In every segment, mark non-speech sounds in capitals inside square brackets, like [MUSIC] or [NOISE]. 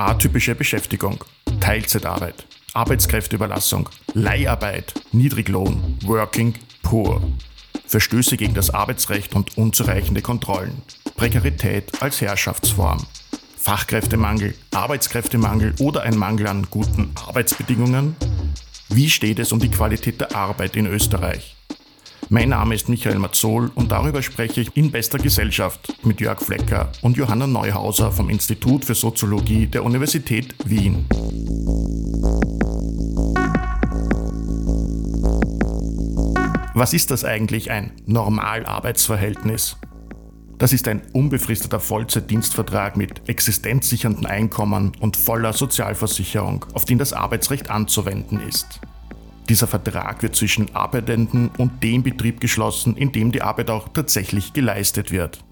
Atypische Beschäftigung, Teilzeitarbeit, Arbeitskräfteüberlassung, Leiharbeit, Niedriglohn, Working Poor, Verstöße gegen das Arbeitsrecht und unzureichende Kontrollen, Prekarität als Herrschaftsform, Fachkräftemangel, Arbeitskräftemangel oder ein Mangel an guten Arbeitsbedingungen? Wie steht es um die Qualität der Arbeit in Österreich? Mein Name ist Michael Mazzol und darüber spreche ich in bester Gesellschaft mit Jörg Flecker und Johanna Neuhauser vom Institut für Soziologie der Universität Wien. Was ist das eigentlich ein Normalarbeitsverhältnis? Das ist ein unbefristeter Vollzeitdienstvertrag mit existenzsichernden Einkommen und voller Sozialversicherung, auf den das Arbeitsrecht anzuwenden ist. Dieser Vertrag wird zwischen Arbeitenden und dem Betrieb geschlossen, in dem die Arbeit auch tatsächlich geleistet wird.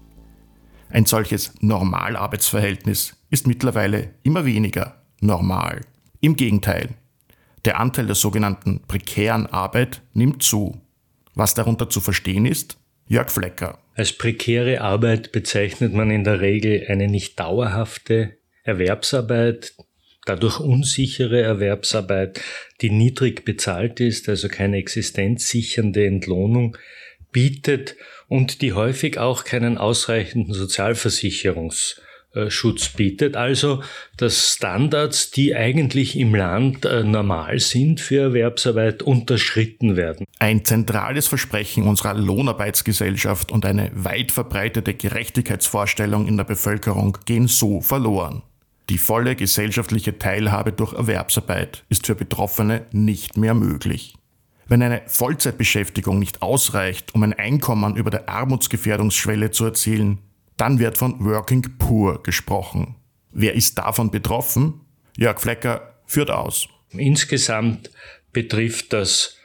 Ein solches Normalarbeitsverhältnis ist mittlerweile immer weniger normal. Im Gegenteil, der Anteil der sogenannten prekären Arbeit nimmt zu. Was darunter zu verstehen ist? Jörg Flecker. Als prekäre Arbeit bezeichnet man in der Regel eine nicht dauerhafte Erwerbsarbeit, dadurch unsichere Erwerbsarbeit, die niedrig bezahlt ist, also keine existenzsichernde Entlohnung bietet und die häufig auch keinen ausreichenden Sozialversicherungs Schutz bietet, also dass Standards, die eigentlich im Land äh, normal sind für Erwerbsarbeit, unterschritten werden. Ein zentrales Versprechen unserer Lohnarbeitsgesellschaft und eine weit verbreitete Gerechtigkeitsvorstellung in der Bevölkerung gehen so verloren. Die volle gesellschaftliche Teilhabe durch Erwerbsarbeit ist für Betroffene nicht mehr möglich. Wenn eine Vollzeitbeschäftigung nicht ausreicht, um ein Einkommen über der Armutsgefährdungsschwelle zu erzielen, dann wird von Working Poor gesprochen. Wer ist davon betroffen? Jörg Flecker führt aus. Insgesamt betrifft das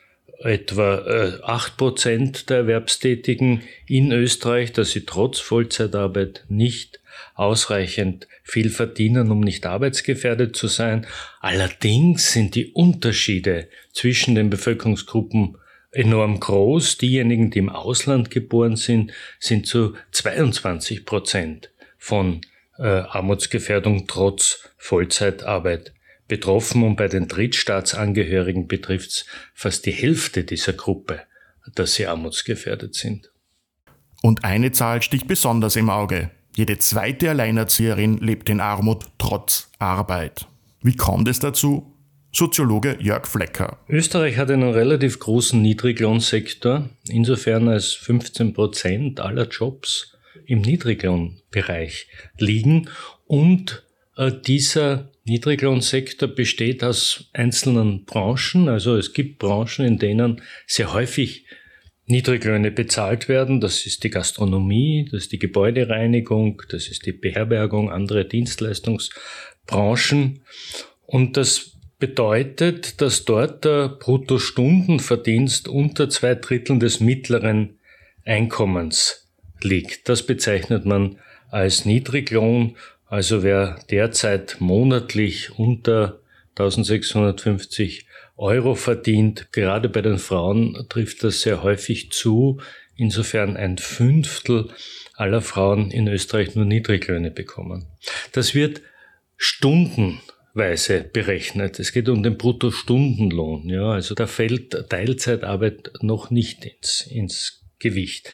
etwa äh, acht Prozent der Erwerbstätigen in Österreich, dass sie trotz Vollzeitarbeit nicht ausreichend viel verdienen, um nicht arbeitsgefährdet zu sein. Allerdings sind die Unterschiede zwischen den Bevölkerungsgruppen enorm groß. Diejenigen, die im Ausland geboren sind, sind zu 22 Prozent von äh, Armutsgefährdung trotz Vollzeitarbeit betroffen und bei den Drittstaatsangehörigen betrifft es fast die Hälfte dieser Gruppe, dass sie armutsgefährdet sind. Und eine Zahl sticht besonders im Auge. Jede zweite Alleinerzieherin lebt in Armut trotz Arbeit. Wie kommt es dazu? Soziologe Jörg Flecker. Österreich hat einen relativ großen Niedriglohnsektor, insofern als 15 Prozent aller Jobs im Niedriglohnbereich liegen und dieser Niedriglohnsektor besteht aus einzelnen Branchen, also es gibt Branchen, in denen sehr häufig Niedriglöhne bezahlt werden. Das ist die Gastronomie, das ist die Gebäudereinigung, das ist die Beherbergung, andere Dienstleistungsbranchen. Und das bedeutet, dass dort der Bruttostundenverdienst unter zwei Dritteln des mittleren Einkommens liegt. Das bezeichnet man als Niedriglohn. Also wer derzeit monatlich unter 1650 Euro verdient. Gerade bei den Frauen trifft das sehr häufig zu. Insofern ein Fünftel aller Frauen in Österreich nur Niedriglöhne bekommen. Das wird stundenweise berechnet. Es geht um den Bruttostundenlohn. Ja, also da fällt Teilzeitarbeit noch nicht ins, ins Gewicht.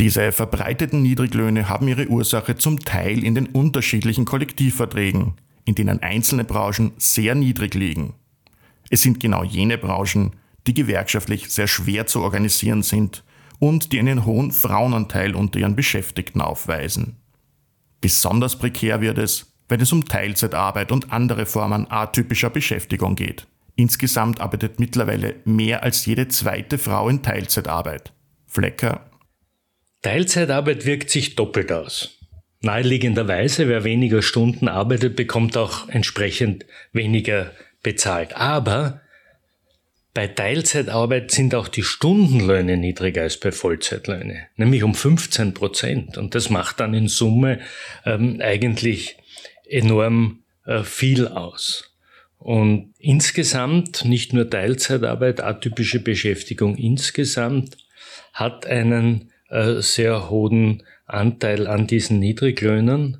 Diese verbreiteten Niedriglöhne haben ihre Ursache zum Teil in den unterschiedlichen Kollektivverträgen, in denen einzelne Branchen sehr niedrig liegen. Es sind genau jene Branchen, die gewerkschaftlich sehr schwer zu organisieren sind und die einen hohen Frauenanteil unter ihren Beschäftigten aufweisen. Besonders prekär wird es, wenn es um Teilzeitarbeit und andere Formen atypischer Beschäftigung geht. Insgesamt arbeitet mittlerweile mehr als jede zweite Frau in Teilzeitarbeit. Flecker. Teilzeitarbeit wirkt sich doppelt aus. Naheliegenderweise, wer weniger Stunden arbeitet, bekommt auch entsprechend weniger bezahlt. Aber bei Teilzeitarbeit sind auch die Stundenlöhne niedriger als bei Vollzeitlöhne, nämlich um 15 Prozent. Und das macht dann in Summe ähm, eigentlich enorm äh, viel aus. Und insgesamt, nicht nur Teilzeitarbeit, atypische Beschäftigung insgesamt, hat einen äh, sehr hohen Anteil an diesen Niedriglöhnen.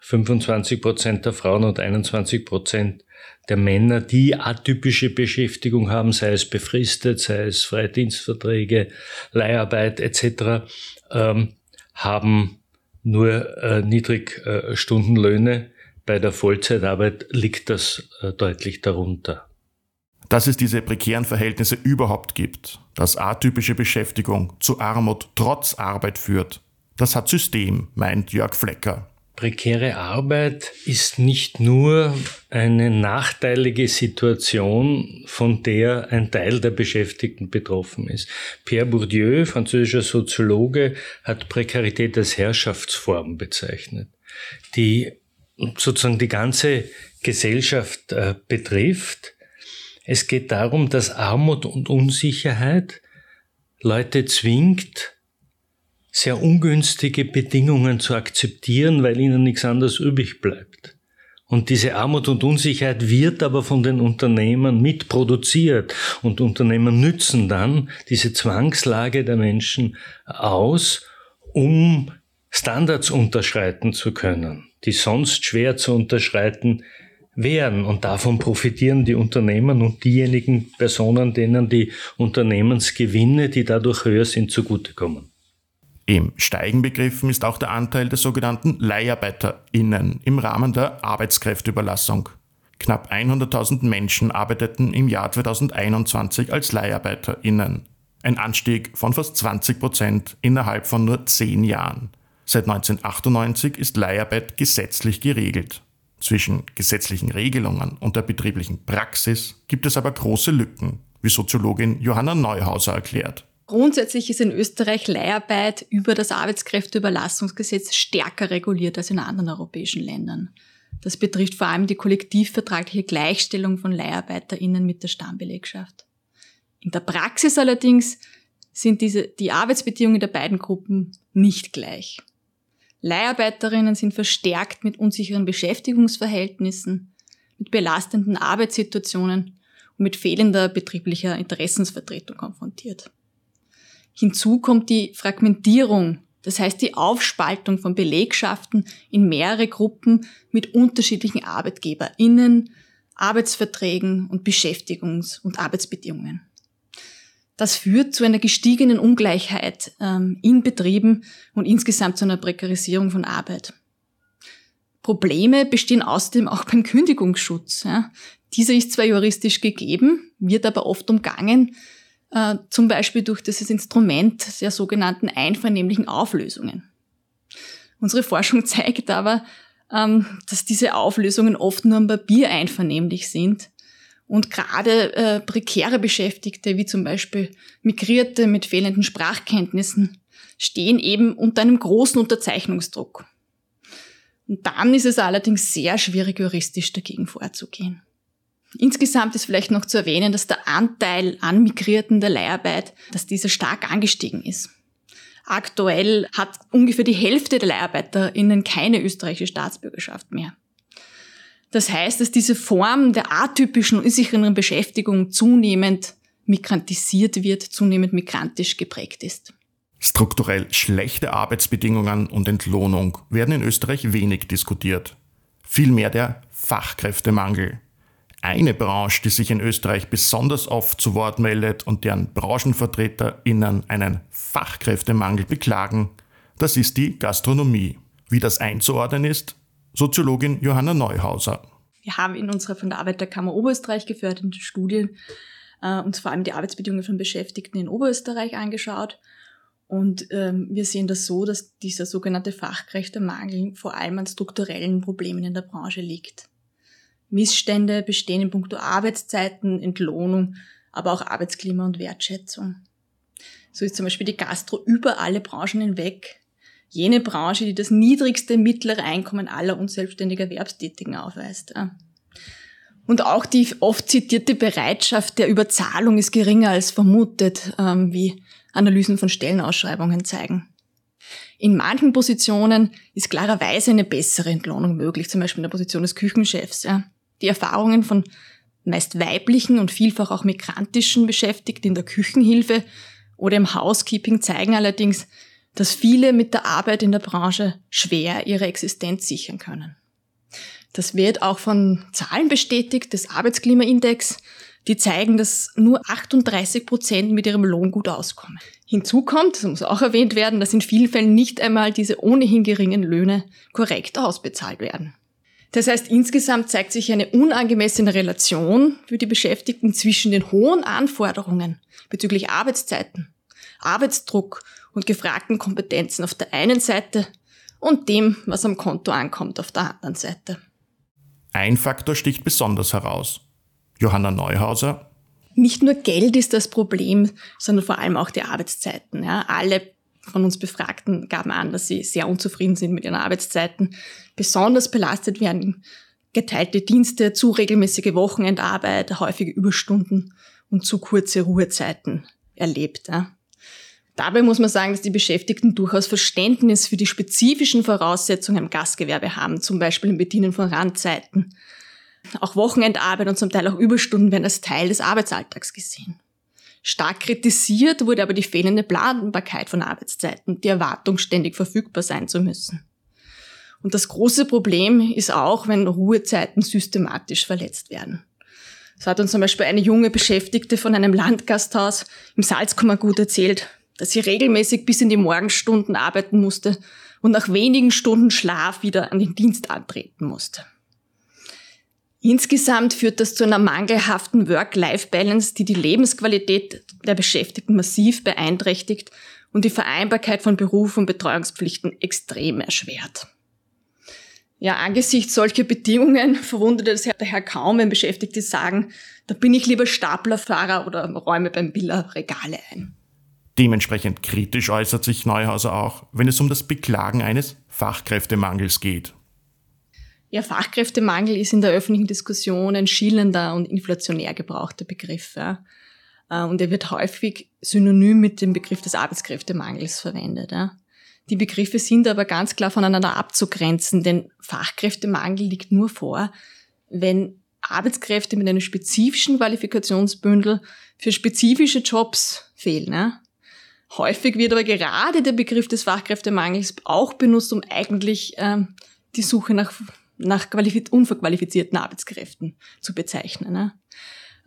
25 Prozent der Frauen und 21 Prozent der Männer, die atypische Beschäftigung haben, sei es befristet, sei es Freidienstverträge, Leiharbeit etc., ähm, haben nur äh, Niedrigstundenlöhne. Äh, Bei der Vollzeitarbeit liegt das äh, deutlich darunter. Dass es diese prekären Verhältnisse überhaupt gibt, dass atypische Beschäftigung zu Armut trotz Arbeit führt, das hat System, meint Jörg Flecker. Prekäre Arbeit ist nicht nur eine nachteilige Situation, von der ein Teil der Beschäftigten betroffen ist. Pierre Bourdieu, französischer Soziologe, hat Prekarität als Herrschaftsform bezeichnet, die sozusagen die ganze Gesellschaft äh, betrifft. Es geht darum, dass Armut und Unsicherheit Leute zwingt, sehr ungünstige Bedingungen zu akzeptieren, weil ihnen nichts anderes übrig bleibt. Und diese Armut und Unsicherheit wird aber von den Unternehmern mitproduziert und Unternehmen nützen dann diese Zwangslage der Menschen aus, um Standards unterschreiten zu können, die sonst schwer zu unterschreiten wären. Und davon profitieren die Unternehmen und diejenigen Personen, denen die Unternehmensgewinne, die dadurch höher sind, zugutekommen. Im Steigen begriffen ist auch der Anteil der sogenannten LeiharbeiterInnen im Rahmen der Arbeitskräfteüberlassung. Knapp 100.000 Menschen arbeiteten im Jahr 2021 als LeiharbeiterInnen. Ein Anstieg von fast 20 Prozent innerhalb von nur zehn Jahren. Seit 1998 ist Leiharbeit gesetzlich geregelt. Zwischen gesetzlichen Regelungen und der betrieblichen Praxis gibt es aber große Lücken, wie Soziologin Johanna Neuhauser erklärt. Grundsätzlich ist in Österreich Leiharbeit über das Arbeitskräfteüberlassungsgesetz stärker reguliert als in anderen europäischen Ländern. Das betrifft vor allem die kollektivvertragliche Gleichstellung von LeiharbeiterInnen mit der Stammbelegschaft. In der Praxis allerdings sind diese, die Arbeitsbedingungen der beiden Gruppen nicht gleich. Leiharbeiterinnen sind verstärkt mit unsicheren Beschäftigungsverhältnissen, mit belastenden Arbeitssituationen und mit fehlender betrieblicher Interessensvertretung konfrontiert. Hinzu kommt die Fragmentierung, das heißt die Aufspaltung von Belegschaften in mehrere Gruppen mit unterschiedlichen ArbeitgeberInnen, Arbeitsverträgen und Beschäftigungs- und Arbeitsbedingungen. Das führt zu einer gestiegenen Ungleichheit ähm, in Betrieben und insgesamt zu einer Prekarisierung von Arbeit. Probleme bestehen außerdem auch beim Kündigungsschutz. Dieser ist zwar juristisch gegeben, wird aber oft umgangen, äh, zum Beispiel durch dieses Instrument der sogenannten einvernehmlichen Auflösungen. Unsere Forschung [LAUGHS] zeigt aber, ähm, dass diese Auflösungen oft nur am Papier einvernehmlich sind und gerade äh, prekäre Beschäftigte, wie zum Beispiel Migrierte mit fehlenden Sprachkenntnissen, stehen eben unter einem großen Unterzeichnungsdruck. Und dann ist es allerdings sehr schwierig, juristisch dagegen vorzugehen. Insgesamt ist vielleicht noch zu erwähnen, dass der Anteil an Migrierten der Leiharbeit, dass dieser stark angestiegen ist. Aktuell hat ungefähr die Hälfte der LeiharbeiterInnen keine österreichische Staatsbürgerschaft mehr. Das heißt, dass diese Form der atypischen und unsicheren Beschäftigung zunehmend migrantisiert wird, zunehmend migrantisch geprägt ist. Strukturell schlechte Arbeitsbedingungen und Entlohnung werden in Österreich wenig diskutiert. Vielmehr der Fachkräftemangel. Eine Branche, die sich in Österreich besonders oft zu Wort meldet und deren BranchenvertreterInnen einen Fachkräftemangel beklagen, das ist die Gastronomie. Wie das einzuordnen ist, Soziologin Johanna Neuhauser. Wir haben in unserer von der Arbeiterkammer Oberösterreich geförderten Studie äh, uns vor allem die Arbeitsbedingungen von Beschäftigten in Oberösterreich angeschaut. Und ähm, wir sehen das so, dass dieser sogenannte Fachkräftemangel vor allem an strukturellen Problemen in der Branche liegt. Missstände bestehen in puncto Arbeitszeiten, Entlohnung, aber auch Arbeitsklima und Wertschätzung. So ist zum Beispiel die Gastro über alle Branchen hinweg jene Branche, die das niedrigste mittlere Einkommen aller unselbstständiger Erwerbstätigen aufweist. Und auch die oft zitierte Bereitschaft der Überzahlung ist geringer als vermutet, ähm, wie Analysen von Stellenausschreibungen zeigen. In manchen Positionen ist klarerweise eine bessere Entlohnung möglich, zum Beispiel in der Position des Küchenchefs. Die Erfahrungen von meist weiblichen und vielfach auch migrantischen Beschäftigten in der Küchenhilfe oder im Housekeeping zeigen allerdings, dass viele mit der Arbeit in der Branche schwer ihre Existenz sichern können. Das wird auch von Zahlen bestätigt des Arbeitsklimaindex, die zeigen, dass nur 38 Prozent mit ihrem Lohn gut auskommen. Hinzu kommt, das muss auch erwähnt werden, dass in vielen Fällen nicht einmal diese ohnehin geringen Löhne korrekt ausbezahlt werden. Das heißt, insgesamt zeigt sich eine unangemessene Relation für die Beschäftigten zwischen den hohen Anforderungen bezüglich Arbeitszeiten, Arbeitsdruck und gefragten Kompetenzen auf der einen Seite und dem, was am Konto ankommt auf der anderen Seite. Ein Faktor sticht besonders heraus. Johanna Neuhauser. Nicht nur Geld ist das Problem, sondern vor allem auch die Arbeitszeiten. Ja. Alle von uns Befragten gaben an, dass sie sehr unzufrieden sind mit ihren Arbeitszeiten. Besonders belastet werden geteilte Dienste, zu regelmäßige Wochenendarbeit, häufige Überstunden und zu kurze Ruhezeiten erlebt. Ja. Dabei muss man sagen, dass die Beschäftigten durchaus Verständnis für die spezifischen Voraussetzungen im Gastgewerbe haben, zum Beispiel im Bedienen von Randzeiten. Auch Wochenendarbeit und zum Teil auch Überstunden werden als Teil des Arbeitsalltags gesehen. Stark kritisiert wurde aber die fehlende Planbarkeit von Arbeitszeiten, die Erwartung, ständig verfügbar sein zu müssen. Und das große Problem ist auch, wenn Ruhezeiten systematisch verletzt werden. So hat uns zum Beispiel eine junge Beschäftigte von einem Landgasthaus im Salzkammergut erzählt, dass sie regelmäßig bis in die Morgenstunden arbeiten musste und nach wenigen Stunden Schlaf wieder an den Dienst antreten musste. Insgesamt führt das zu einer mangelhaften Work-Life-Balance, die die Lebensqualität der Beschäftigten massiv beeinträchtigt und die Vereinbarkeit von Beruf und Betreuungspflichten extrem erschwert. Ja, angesichts solcher Bedingungen verwundert es daher kaum, wenn Beschäftigte sagen, da bin ich lieber Staplerfahrer oder räume beim Biller Regale ein. Dementsprechend kritisch äußert sich Neuhauser auch, wenn es um das Beklagen eines Fachkräftemangels geht. Ja, Fachkräftemangel ist in der öffentlichen Diskussion ein schillender und inflationär gebrauchter Begriff. Ja. Äh, und er wird häufig synonym mit dem Begriff des Arbeitskräftemangels verwendet. Ja. Die Begriffe sind aber ganz klar voneinander abzugrenzen, denn Fachkräftemangel liegt nur vor, wenn Arbeitskräfte mit einem spezifischen Qualifikationsbündel für spezifische Jobs fehlen. Ja. Häufig wird aber gerade der Begriff des Fachkräftemangels auch benutzt, um eigentlich ähm, die Suche nach nach unverqualifizierten Arbeitskräften zu bezeichnen. Ne?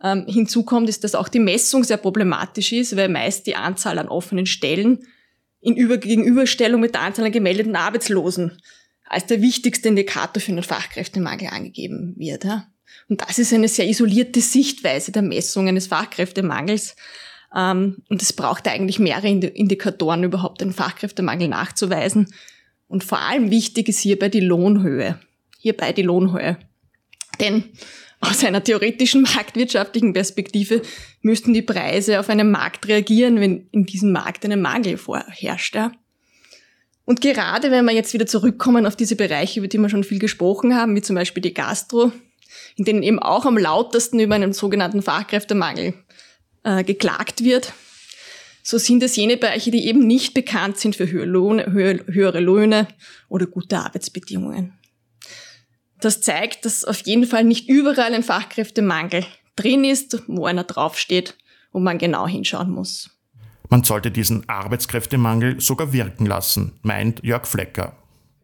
Ähm, hinzu kommt, ist, dass auch die Messung sehr problematisch ist, weil meist die Anzahl an offenen Stellen in Über Gegenüberstellung mit der Anzahl an gemeldeten Arbeitslosen als der wichtigste Indikator für einen Fachkräftemangel angegeben wird. Ja? Und das ist eine sehr isolierte Sichtweise der Messung eines Fachkräftemangels. Ähm, und es braucht eigentlich mehrere Indikatoren, überhaupt den Fachkräftemangel nachzuweisen. Und vor allem wichtig ist hierbei die Lohnhöhe hierbei die Lohnhöhe. Denn aus einer theoretischen [LAUGHS] marktwirtschaftlichen Perspektive müssten die Preise auf einen Markt reagieren, wenn in diesem Markt ein Mangel vorherrscht. Ja. Und gerade wenn wir jetzt wieder zurückkommen auf diese Bereiche, über die wir schon viel gesprochen haben, wie zum Beispiel die Gastro, in denen eben auch am lautesten über einen sogenannten Fachkräftemangel äh, geklagt wird, so sind es jene Bereiche, die eben nicht bekannt sind für höhere Löhne, höhere Löhne oder gute Arbeitsbedingungen. Das zeigt, dass auf jeden Fall nicht überall ein Fachkräftemangel drin ist, wo einer draufsteht, wo man genau hinschauen muss. Man sollte diesen Arbeitskräftemangel sogar wirken lassen, meint Jörg Flecker.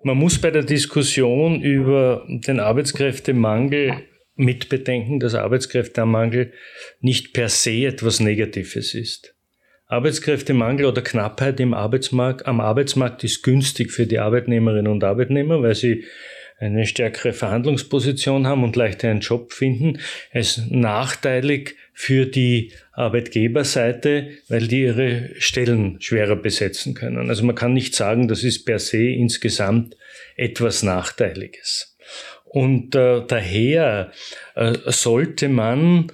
Man muss bei der Diskussion über den Arbeitskräftemangel mitbedenken, dass Arbeitskräftemangel nicht per se etwas Negatives ist. Arbeitskräftemangel oder Knappheit im Arbeitsmarkt, am Arbeitsmarkt ist günstig für die Arbeitnehmerinnen und Arbeitnehmer, weil sie eine stärkere Verhandlungsposition haben und leichter einen Job finden. Es ist nachteilig für die Arbeitgeberseite, weil die ihre Stellen schwerer besetzen können. Also man kann nicht sagen, das ist per se insgesamt etwas Nachteiliges. Und äh, daher äh, sollte man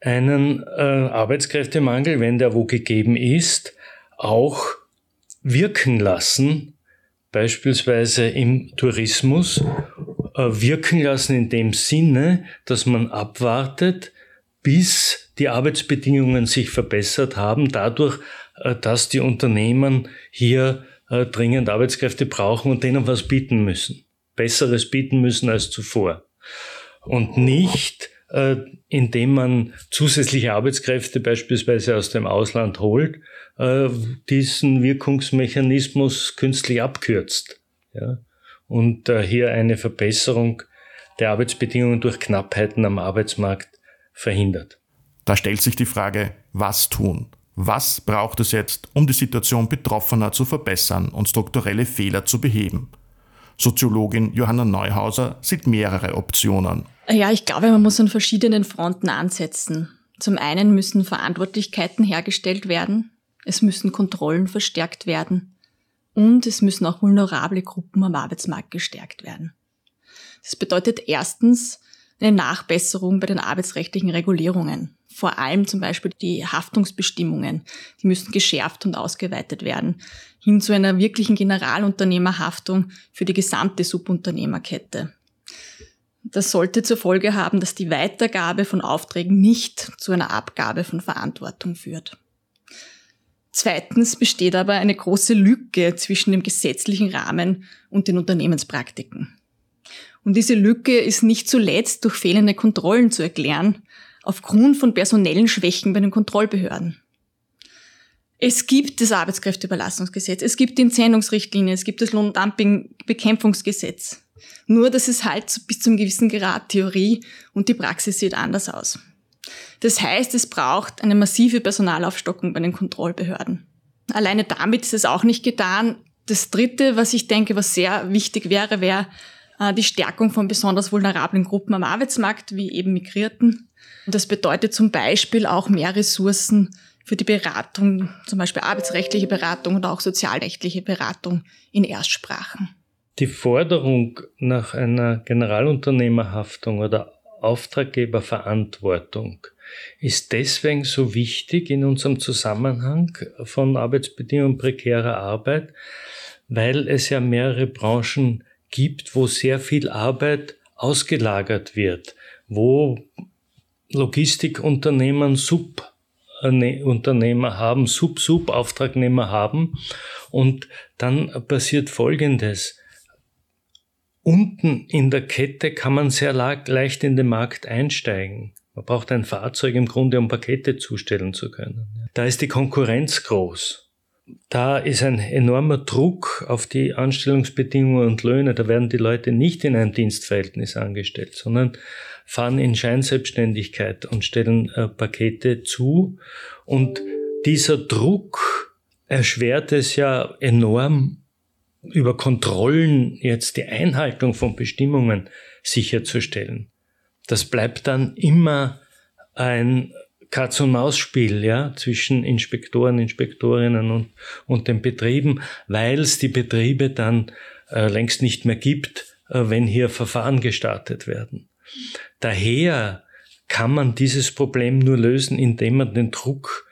einen äh, Arbeitskräftemangel, wenn der wo gegeben ist, auch wirken lassen beispielsweise im Tourismus äh, wirken lassen in dem Sinne, dass man abwartet, bis die Arbeitsbedingungen sich verbessert haben, dadurch, äh, dass die Unternehmen hier äh, dringend Arbeitskräfte brauchen und denen was bieten müssen. Besseres bieten müssen als zuvor. Und nicht äh, indem man zusätzliche Arbeitskräfte beispielsweise aus dem Ausland holt, äh, diesen Wirkungsmechanismus künstlich abkürzt. Ja? Und äh, hier eine Verbesserung der Arbeitsbedingungen durch Knappheiten am Arbeitsmarkt verhindert. Da stellt sich die Frage, was tun? Was braucht es jetzt, um die Situation Betroffener zu verbessern und strukturelle Fehler zu beheben? Soziologin Johanna Neuhauser sieht mehrere Optionen. Ja, ich glaube, man muss an verschiedenen Fronten ansetzen. Zum einen müssen Verantwortlichkeiten hergestellt werden, es müssen Kontrollen verstärkt werden und es müssen auch vulnerable Gruppen am Arbeitsmarkt gestärkt werden. Das bedeutet erstens eine Nachbesserung bei den arbeitsrechtlichen Regulierungen. Vor allem zum Beispiel die Haftungsbestimmungen, die müssen geschärft und ausgeweitet werden, hin zu einer wirklichen Generalunternehmerhaftung für die gesamte Subunternehmerkette. Das sollte zur Folge haben, dass die Weitergabe von Aufträgen nicht zu einer Abgabe von Verantwortung führt. Zweitens besteht aber eine große Lücke zwischen dem gesetzlichen Rahmen und den Unternehmenspraktiken. Und diese Lücke ist nicht zuletzt durch fehlende Kontrollen zu erklären, aufgrund von personellen Schwächen bei den Kontrollbehörden. Es gibt das Arbeitskräfteüberlassungsgesetz, es gibt die Entsendungsrichtlinie, es gibt das Lohndumping-Bekämpfungsgesetz. Nur, dass es halt bis zum gewissen Grad Theorie und die Praxis sieht anders aus. Das heißt, es braucht eine massive Personalaufstockung bei den Kontrollbehörden. Alleine damit ist es auch nicht getan. Das Dritte, was ich denke, was sehr wichtig wäre, wäre die Stärkung von besonders vulnerablen Gruppen am Arbeitsmarkt, wie eben Migrierten. Das bedeutet zum Beispiel auch mehr Ressourcen für die Beratung, zum Beispiel arbeitsrechtliche Beratung oder auch sozialrechtliche Beratung in Erstsprachen. Die Forderung nach einer Generalunternehmerhaftung oder Auftraggeberverantwortung ist deswegen so wichtig in unserem Zusammenhang von Arbeitsbedingungen prekärer Arbeit, weil es ja mehrere Branchen gibt, wo sehr viel Arbeit ausgelagert wird, wo Logistikunternehmen Subunternehmer haben, Sub-Sub-Auftragnehmer haben. Und dann passiert Folgendes. Unten in der Kette kann man sehr leicht in den Markt einsteigen. Man braucht ein Fahrzeug im Grunde, um Pakete zustellen zu können. Da ist die Konkurrenz groß da ist ein enormer Druck auf die Anstellungsbedingungen und Löhne. Da werden die Leute nicht in einem Dienstverhältnis angestellt, sondern fahren in Scheinselbstständigkeit und stellen äh, Pakete zu. Und dieser Druck erschwert es ja enorm, über Kontrollen jetzt die Einhaltung von Bestimmungen sicherzustellen. Das bleibt dann immer ein Katz- und Maus-Spiel ja, zwischen Inspektoren, Inspektorinnen und, und den Betrieben, weil es die Betriebe dann äh, längst nicht mehr gibt, äh, wenn hier Verfahren gestartet werden. Daher kann man dieses Problem nur lösen, indem man den Druck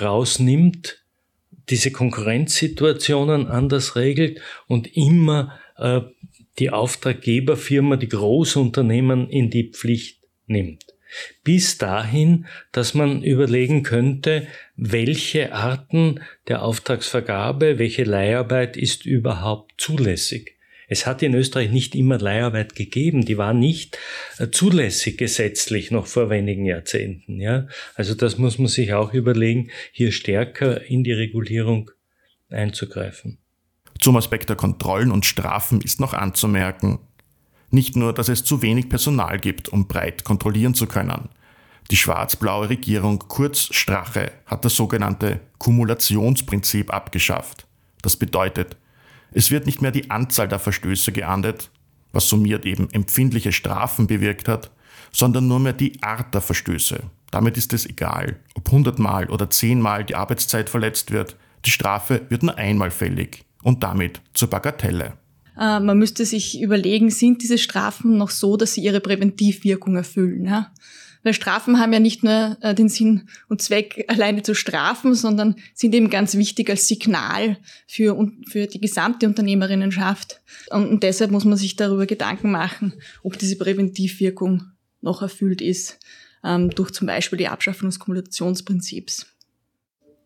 rausnimmt, diese Konkurrenzsituationen anders regelt und immer äh, die Auftraggeberfirma, die Großunternehmen in die Pflicht nimmt bis dahin, dass man überlegen könnte, welche Arten der Auftragsvergabe, welche Leiharbeit ist überhaupt zulässig. Es hat in Österreich nicht immer Leiharbeit gegeben, die war nicht äh, zulässig gesetzlich noch vor wenigen Jahrzehnten. Ja? Also das muss man sich auch überlegen, hier stärker in die Regulierung einzugreifen. Zum Aspekt der Kontrollen und Strafen ist noch anzumerken, nicht nur, dass es zu wenig Personal gibt, um breit kontrollieren zu können. Die schwarz-blaue Regierung, kurz Strache, hat das sogenannte Kumulationsprinzip abgeschafft. Das bedeutet, es wird nicht mehr die Anzahl der Verstöße geahndet, was summiert eben empfindliche Strafen bewirkt hat, sondern nur mehr die Art der Verstöße. Damit ist es egal, ob hundertmal oder zehnmal die Arbeitszeit verletzt wird, die Strafe wird nur einmal fällig und damit zur Bagatelle. Äh, man müsste sich überlegen, sind diese Strafen noch so, dass sie ihre Präventivwirkung erfüllen? Ja? Weil Strafen haben ja nicht nur äh, den Sinn und Zweck, alleine zu strafen, sondern sind eben ganz wichtig als Signal für, für die gesamte Unternehmerinnenschaft. Und deshalb muss man sich darüber Gedanken machen, ob diese Präventivwirkung noch erfüllt ist, ähm, durch zum Beispiel die Abschaffung des Kumulationsprinzips.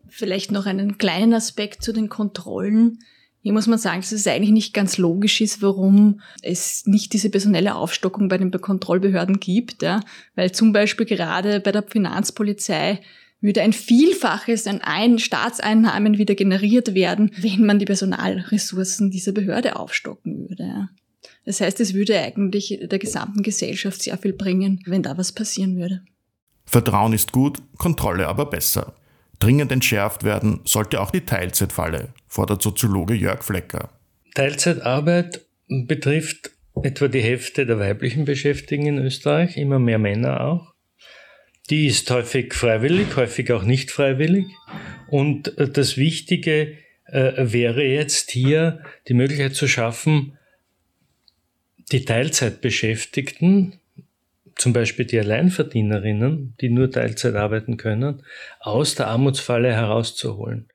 Vielleicht noch einen kleinen Aspekt zu den Kontrollen Hier muss man sagen, dass es eigentlich nicht ganz logisch ist, warum es nicht diese personelle Aufstockung bei den Kontrollbehörden gibt, ja? weil zum Beispiel gerade bei der Finanzpolizei würde ein Vielfaches an ein Staatseinnahmen wieder generiert werden, wenn man die Personalressourcen dieser Behörde aufstocken würde. Das heißt, es würde eigentlich der gesamten Gesellschaft sehr viel bringen, wenn da was passieren würde. Vertrauen ist gut, Kontrolle aber besser. Dringend entschärft werden sollte auch die Teilzeitfalle, fordert Soziologe Jörg Flecker. Teilzeitarbeit betrifft etwa die Hälfte der weiblichen Beschäftigten in Österreich, immer mehr Männer auch. Die ist häufig freiwillig, häufig auch nicht freiwillig. Und äh, das Wichtige äh, wäre jetzt hier die Möglichkeit zu schaffen, die Teilzeitbeschäftigten zum Beispiel die Alleinverdienerinnen, die nur Teilzeit arbeiten können, aus der Armutsfalle herauszuholen.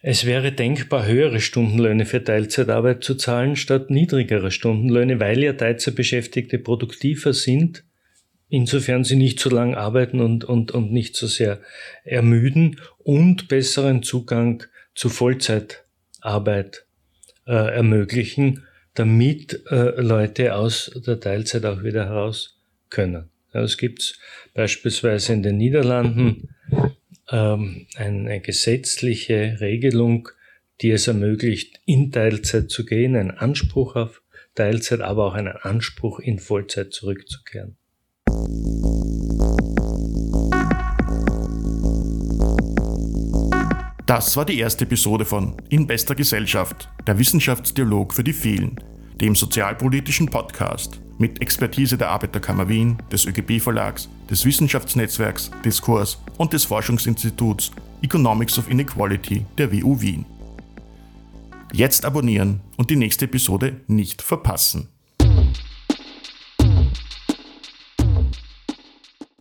Es wäre denkbar, höhere Stundenlöhne für Teilzeitarbeit zu zahlen statt niedrigerer Stundenlöhne, weil ja Teilzeitbeschäftigte produktiver sind, insofern sie nicht so lang arbeiten und, und, und nicht so sehr ermüden und besseren Zugang zu Vollzeitarbeit äh, ermöglichen, damit äh, Leute aus der Teilzeit auch wieder heraus können. Das gibt es beispielsweise in den Niederlanden ähm, eine gesetzliche Regelung, die es ermöglicht, in Teilzeit zu gehen, einen Anspruch auf Teilzeit, aber auch einen Anspruch, in Vollzeit zurückzukehren. Das war die erste Episode von In bester Gesellschaft, der Wissenschaftsdialog für die vielen, dem sozialpolitischen Podcast mit Expertise der Arbeiterkammer Wien, des ÖGB Verlags, des Wissenschaftsnetzwerks Diskurs und des Forschungsinstituts Economics of Inequality der WU Wien. Jetzt abonnieren und die nächste Episode nicht verpassen.